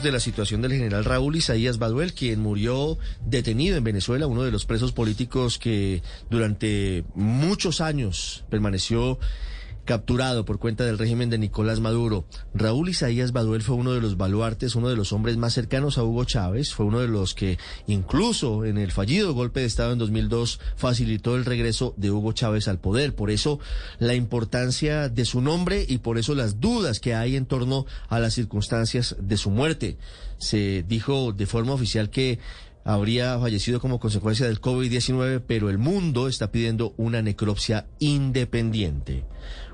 De la situación del general Raúl Isaías Baduel, quien murió detenido en Venezuela, uno de los presos políticos que durante muchos años permaneció capturado por cuenta del régimen de Nicolás Maduro. Raúl Isaías Baduel fue uno de los baluartes, uno de los hombres más cercanos a Hugo Chávez, fue uno de los que incluso en el fallido golpe de Estado en 2002 facilitó el regreso de Hugo Chávez al poder. Por eso la importancia de su nombre y por eso las dudas que hay en torno a las circunstancias de su muerte. Se dijo de forma oficial que habría fallecido como consecuencia del COVID-19, pero el mundo está pidiendo una necropsia independiente.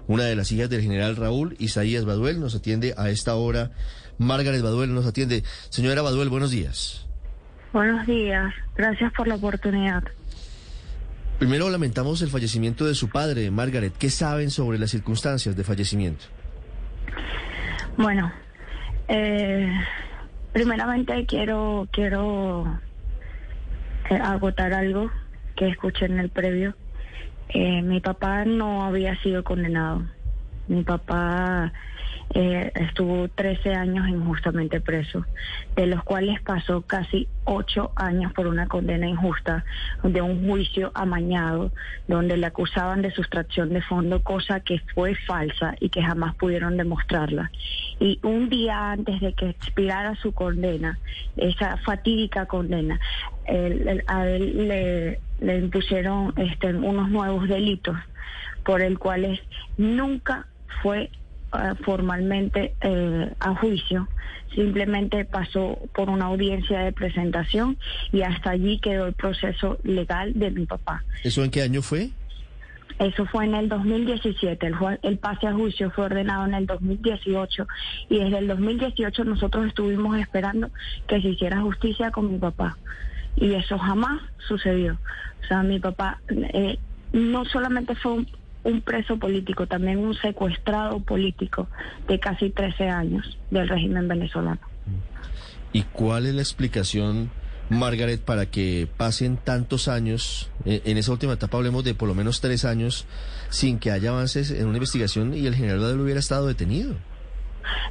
Una de las hijas del general Raúl, Isaías Baduel, nos atiende a esta hora. Margaret Baduel nos atiende. Señora Baduel, buenos días. Buenos días, gracias por la oportunidad. Primero lamentamos el fallecimiento de su padre, Margaret. ¿Qué saben sobre las circunstancias de fallecimiento? Bueno, eh, primeramente quiero quiero agotar algo que escuché en el previo. Eh, mi papá no había sido condenado. Mi papá eh, estuvo 13 años injustamente preso, de los cuales pasó casi 8 años por una condena injusta de un juicio amañado, donde le acusaban de sustracción de fondo, cosa que fue falsa y que jamás pudieron demostrarla. Y un día antes de que expirara su condena, esa fatídica condena, a él le, le impusieron este, unos nuevos delitos por el cuales nunca fue eh, formalmente eh, a juicio, simplemente pasó por una audiencia de presentación y hasta allí quedó el proceso legal de mi papá. ¿Eso en qué año fue? Eso fue en el 2017, el, el pase a juicio fue ordenado en el 2018 y desde el 2018 nosotros estuvimos esperando que se hiciera justicia con mi papá y eso jamás sucedió. O sea, mi papá eh, no solamente fue un, un preso político, también un secuestrado político de casi 13 años del régimen venezolano. ¿Y cuál es la explicación, Margaret, para que pasen tantos años, eh, en esa última etapa hablemos de por lo menos tres años, sin que haya avances en una investigación y el general hubiera estado detenido?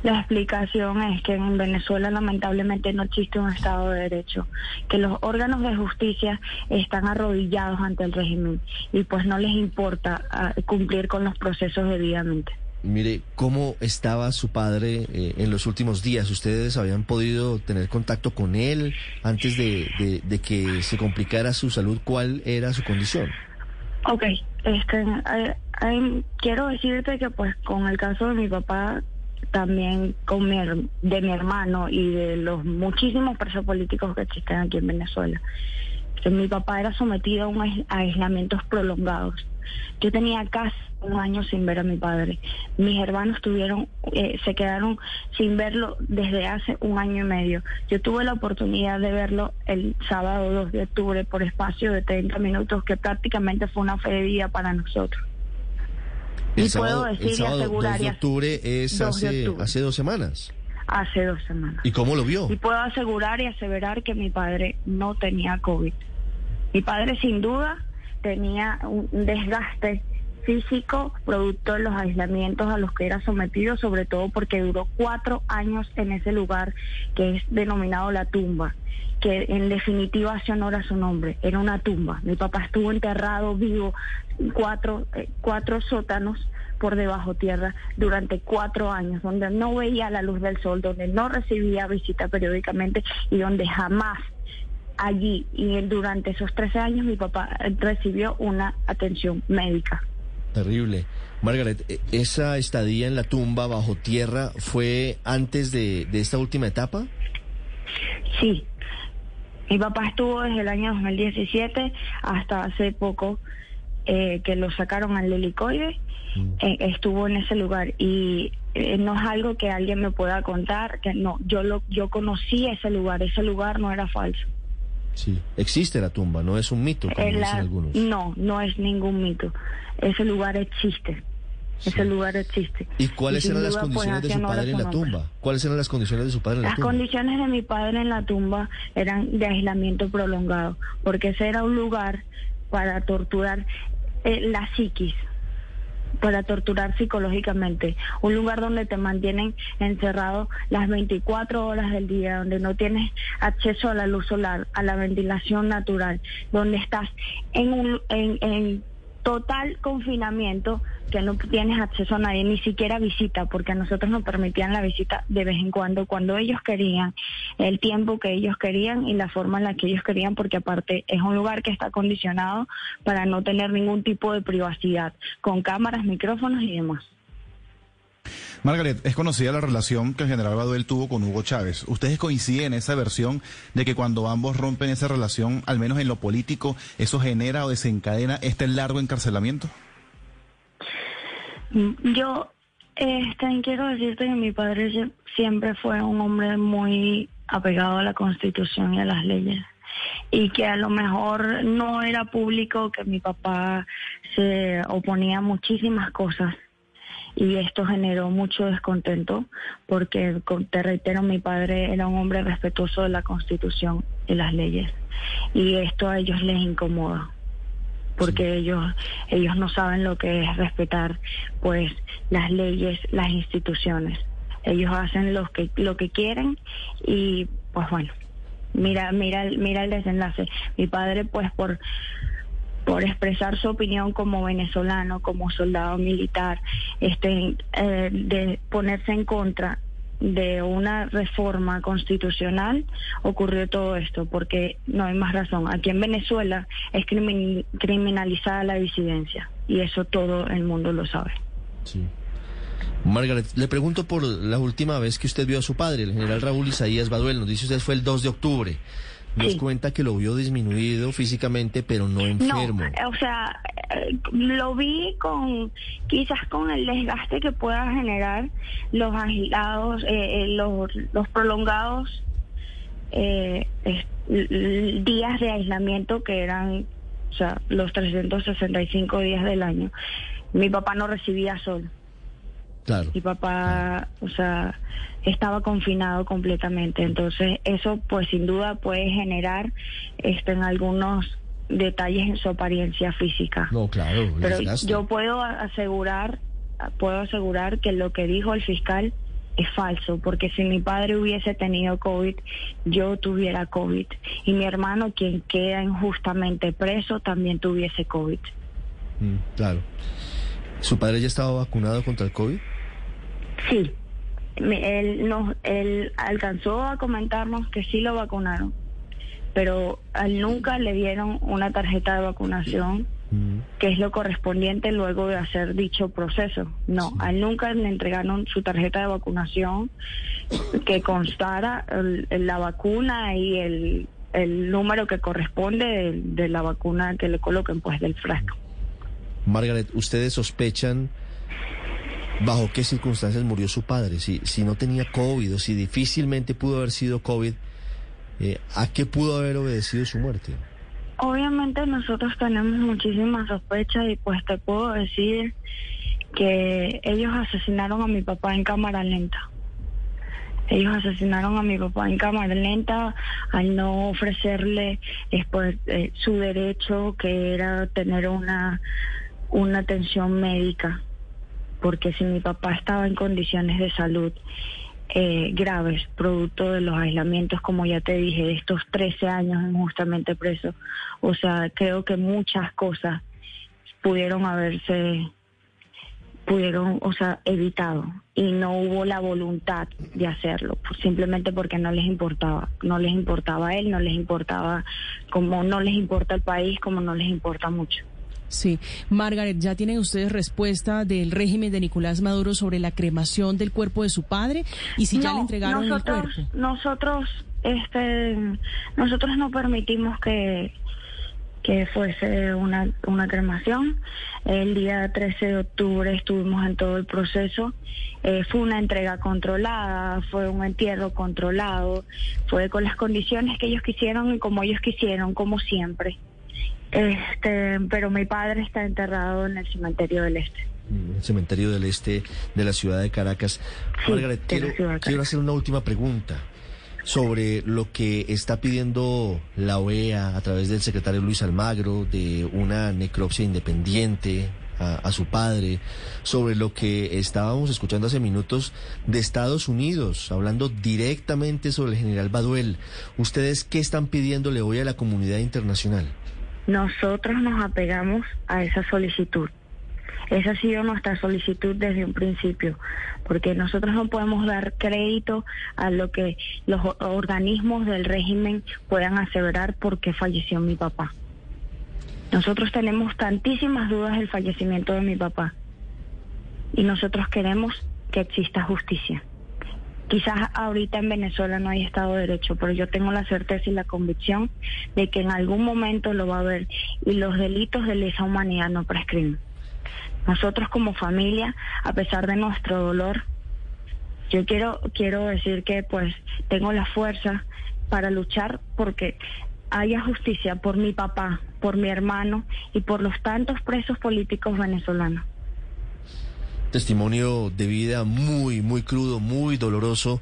La explicación es que en Venezuela lamentablemente no existe un Estado de Derecho, que los órganos de justicia están arrodillados ante el régimen y pues no les importa ah, cumplir con los procesos debidamente. Mire, ¿cómo estaba su padre eh, en los últimos días? ¿Ustedes habían podido tener contacto con él antes de, de que se complicara su salud? ¿Cuál era su condición? Ok, este, eh, eh, quiero decirte que pues con el caso de mi papá también con de mi hermano y de los muchísimos presos políticos que existen aquí en Venezuela. Que mi papá era sometido a, un aislamientos prolongados. Yo tenía casi un año sin ver a mi padre. Mis hermanos tuvieron, eh, se quedaron sin verlo desde hace un año y medio. Yo tuve la oportunidad de verlo el sábado 2 de octubre por espacio de 30 minutos, que prácticamente fue una fe de vida para nosotros. El y sábado, puedo decir y 2 de octubre es hace, hace dos semanas. Hace dos semanas. ¿Y cómo lo vio? Y puedo asegurar y aseverar que mi padre no tenía COVID. Mi padre sin duda tenía un desgaste físico producto de los aislamientos a los que era sometido, sobre todo porque duró cuatro años en ese lugar que es denominado la tumba, que en definitiva hace honor a su nombre, era una tumba. Mi papá estuvo enterrado vivo cuatro, eh, cuatro sótanos por debajo tierra durante cuatro años, donde no veía la luz del sol, donde no recibía visita periódicamente y donde jamás allí y durante esos 13 años mi papá recibió una atención médica. Terrible. Margaret, ¿e-, ¿esa estadía en la tumba bajo tierra fue antes de, esta última etapa? Sí. Mi papá estuvo desde el año 2017 hasta hace poco eh, que lo sacaron al helicoide. Mm. Eh, estuvo en ese lugar y eh, no es algo que alguien me pueda contar, que no, yo lo, yo conocí ese lugar, ese lugar no era falso. Sí, existe la tumba, no es un mito, como dicen algunos. No, no es ningún mito. Ese lugar existe. Ese lugar existe. ¿Y cuáles eran las pues, condiciones de su padre en la tumba? ¿Cuáles eran las condiciones de su padre en la tumba? Las condiciones de mi padre en la tumba eran de aislamiento prolongado, porque ese era un lugar para torturar eh, la psiquis para torturar psicológicamente, un lugar donde te mantienen encerrado las 24 horas del día, donde no tienes acceso a la luz solar, a la ventilación natural, donde estás en un en, en total confinamiento que no tienes acceso a nadie, ni siquiera visita, porque a nosotros nos permitían la visita de vez en cuando, cuando ellos querían, el tiempo que ellos querían y la forma en la que ellos querían, porque aparte es un lugar que está condicionado para no tener ningún tipo de privacidad, con cámaras, micrófonos y demás. Margaret, es conocida la relación que el general Baduel tuvo con Hugo Chávez. ¿Ustedes coinciden en esa versión de que cuando ambos rompen esa relación, al menos en lo político, eso genera o desencadena este largo encarcelamiento? Yo este, quiero decirte que mi padre siempre fue un hombre muy apegado a la constitución y a las leyes y que a lo mejor no era público que mi papá se oponía a muchísimas cosas y esto generó mucho descontento porque, te reitero, mi padre era un hombre respetuoso de la Constitución y las leyes y esto a ellos les incomoda porque ellos ellos no saben lo que es respetar pues las leyes, las instituciones. Ellos hacen lo que lo que quieren y pues bueno, mira mira mira el desenlace. Mi padre pues por por expresar su opinión como venezolano, como soldado militar, este, eh, de ponerse en contra de una reforma constitucional ocurrió todo esto, porque no hay más razón. Aquí en Venezuela es criminalizada la disidencia y eso todo el mundo lo sabe. Sí. Margaret, le pregunto por la última vez que usted vio a su padre, el general Raúl Isaías Baduel, nos dice usted fue el 2 de octubre nos cuenta que lo vio disminuido físicamente, pero no enfermo. No, o sea, eh, lo vi con quizás con el desgaste que pueda generar los aislados, eh, eh, los, los prolongados días de aislamiento que eran, o sea, los 365 días del año. Mi papá no recibía sol. Claro. Mi papá, o sea, estaba confinado completamente. Entonces, eso pues sin duda puede generar este, en algunos detalles en su apariencia física. No, claro. Pero yo puedo asegurar, puedo asegurar que lo que dijo el fiscal es falso, porque si mi padre hubiese tenido COVID, yo tuviera COVID. Y mi hermano, quien queda injustamente preso, también tuviese COVID. Mm, claro. ¿Su padre ya estaba vacunado contra el COVID? Sí, él, nos, él alcanzó a comentarnos que sí lo vacunaron, pero a él nunca le dieron una tarjeta de vacunación, mm. que es lo correspondiente luego de hacer dicho proceso. No, a él nunca le entregaron su tarjeta de vacunación que constara la vacuna y el, el número que corresponde de, de la vacuna que le coloquen, pues del frasco. Margaret, ¿ustedes sospechan bajo qué circunstancias murió su padre, si, si no tenía COVID o si difícilmente pudo haber sido COVID, eh, ¿a qué pudo haber obedecido su muerte? Obviamente nosotros tenemos muchísimas sospechas y pues te puedo decir que ellos asesinaron a mi papá en cámara lenta. Ellos asesinaron a mi papá en cámara lenta al no ofrecerle después, eh, su derecho que era tener una, una atención médica porque si mi papá estaba en condiciones de salud eh, graves, producto de los aislamientos, como ya te dije, de estos 13 años injustamente preso, o sea, creo que muchas cosas pudieron haberse pudieron, o sea, evitado y no hubo la voluntad de hacerlo, simplemente porque no les importaba, no les importaba a él, no les importaba como no les importa el país, como no les importa mucho. Sí, Margaret, ¿ya tienen ustedes respuesta del régimen de Nicolás Maduro sobre la cremación del cuerpo de su padre y si ya le entregaron el cuerpo? Nosotros, este, nosotros no permitimos que que fuese una, una cremación. El día 13 de octubre estuvimos en todo el proceso. Eh, fue una entrega controlada, fue un entierro controlado, fue con las condiciones que ellos quisieron y como ellos quisieron, como siempre. Este, pero mi padre está enterrado en el cementerio del Este. Mm, el cementerio del Este de la ciudad de Caracas. Margaret, quiero, quiero hacer una última pregunta sobre lo que está pidiendo la OEA a través del secretario Luis Almagro de una necropsia independiente a, su padre, sobre lo que estábamos escuchando hace minutos de Estados Unidos, hablando directamente sobre el general Baduel. ¿Ustedes qué están pidiéndole hoy a la comunidad internacional? Nosotros nos apegamos a esa solicitud. Esa ha sido nuestra solicitud desde un principio, porque nosotros no podemos dar crédito a lo que los organismos del régimen puedan aseverar porque falleció mi papá. Nosotros tenemos tantísimas dudas del fallecimiento de mi papá y nosotros queremos que exista justicia. Quizás ahorita en Venezuela no hay Estado de Derecho, pero yo tengo la certeza y la convicción de que en algún momento lo va a haber y los delitos de lesa humanidad no prescriben. Nosotros como familia, a pesar de nuestro dolor, yo quiero quiero decir que pues tengo la fuerza para luchar porque haya justicia por mi papá, por mi hermano y por los tantos presos políticos venezolanos. Testimonio de vida muy, muy crudo, muy doloroso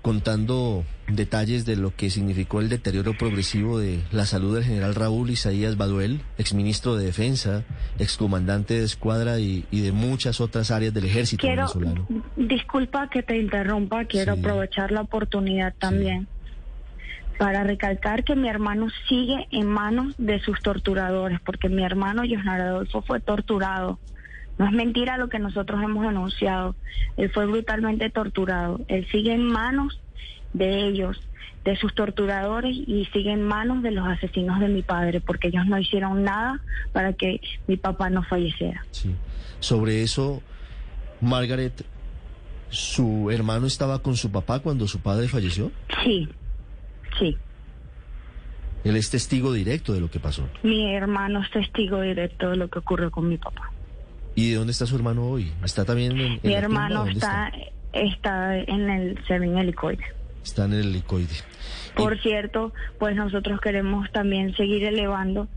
contando detalles de lo que significó el deterioro progresivo de la salud del general Raúl Isaías Baduel, exministro de Defensa, excomandante de escuadra y, de muchas otras áreas del ejército venezolano. Disculpa que te interrumpa, quiero aprovechar la oportunidad también. para recalcar que mi hermano sigue en manos de sus torturadores, porque mi hermano Josnar Adolfo fue torturado no es mentira lo que nosotros hemos denunciado. Él fue brutalmente torturado. Él sigue en manos de ellos, de sus torturadores y sigue en manos de los asesinos de mi padre, porque ellos no hicieron nada para que mi papá no falleciera. Sí. Sobre eso, Margaret, ¿su hermano estaba con su papá cuando su padre falleció? Sí, sí. Él es testigo directo de lo que pasó. Mi hermano es testigo directo de lo que ocurrió con mi papá. ¿Y de dónde está su hermano hoy? ¿Está también en, Mi hermano está, está, en el Seven Helicoide. Está en el helicoide. Por cierto, pues nosotros queremos también seguir elevando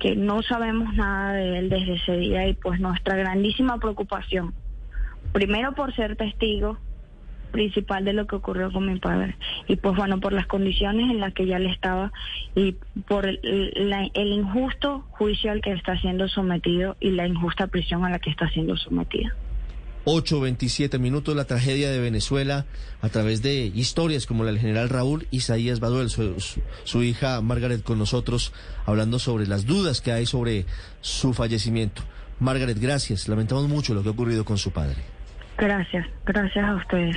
que no sabemos nada de él desde ese día y pues nuestra grandísima preocupación, primero por ser testigo principal de lo que ocurrió con mi padre. Y pues bueno, por las condiciones en las que ya le estaba y por el, el injusto juicio al que está siendo sometido y la injusta prisión a la que está siendo sometida. 8.27 minutos, la tragedia de Venezuela a través de historias como la del general Raúl Isaías Baduel, su, su, hija Margaret con nosotros, hablando sobre las dudas que hay sobre su fallecimiento. Margaret, gracias. Lamentamos mucho lo que ha ocurrido con su padre. Gracias, gracias a ustedes.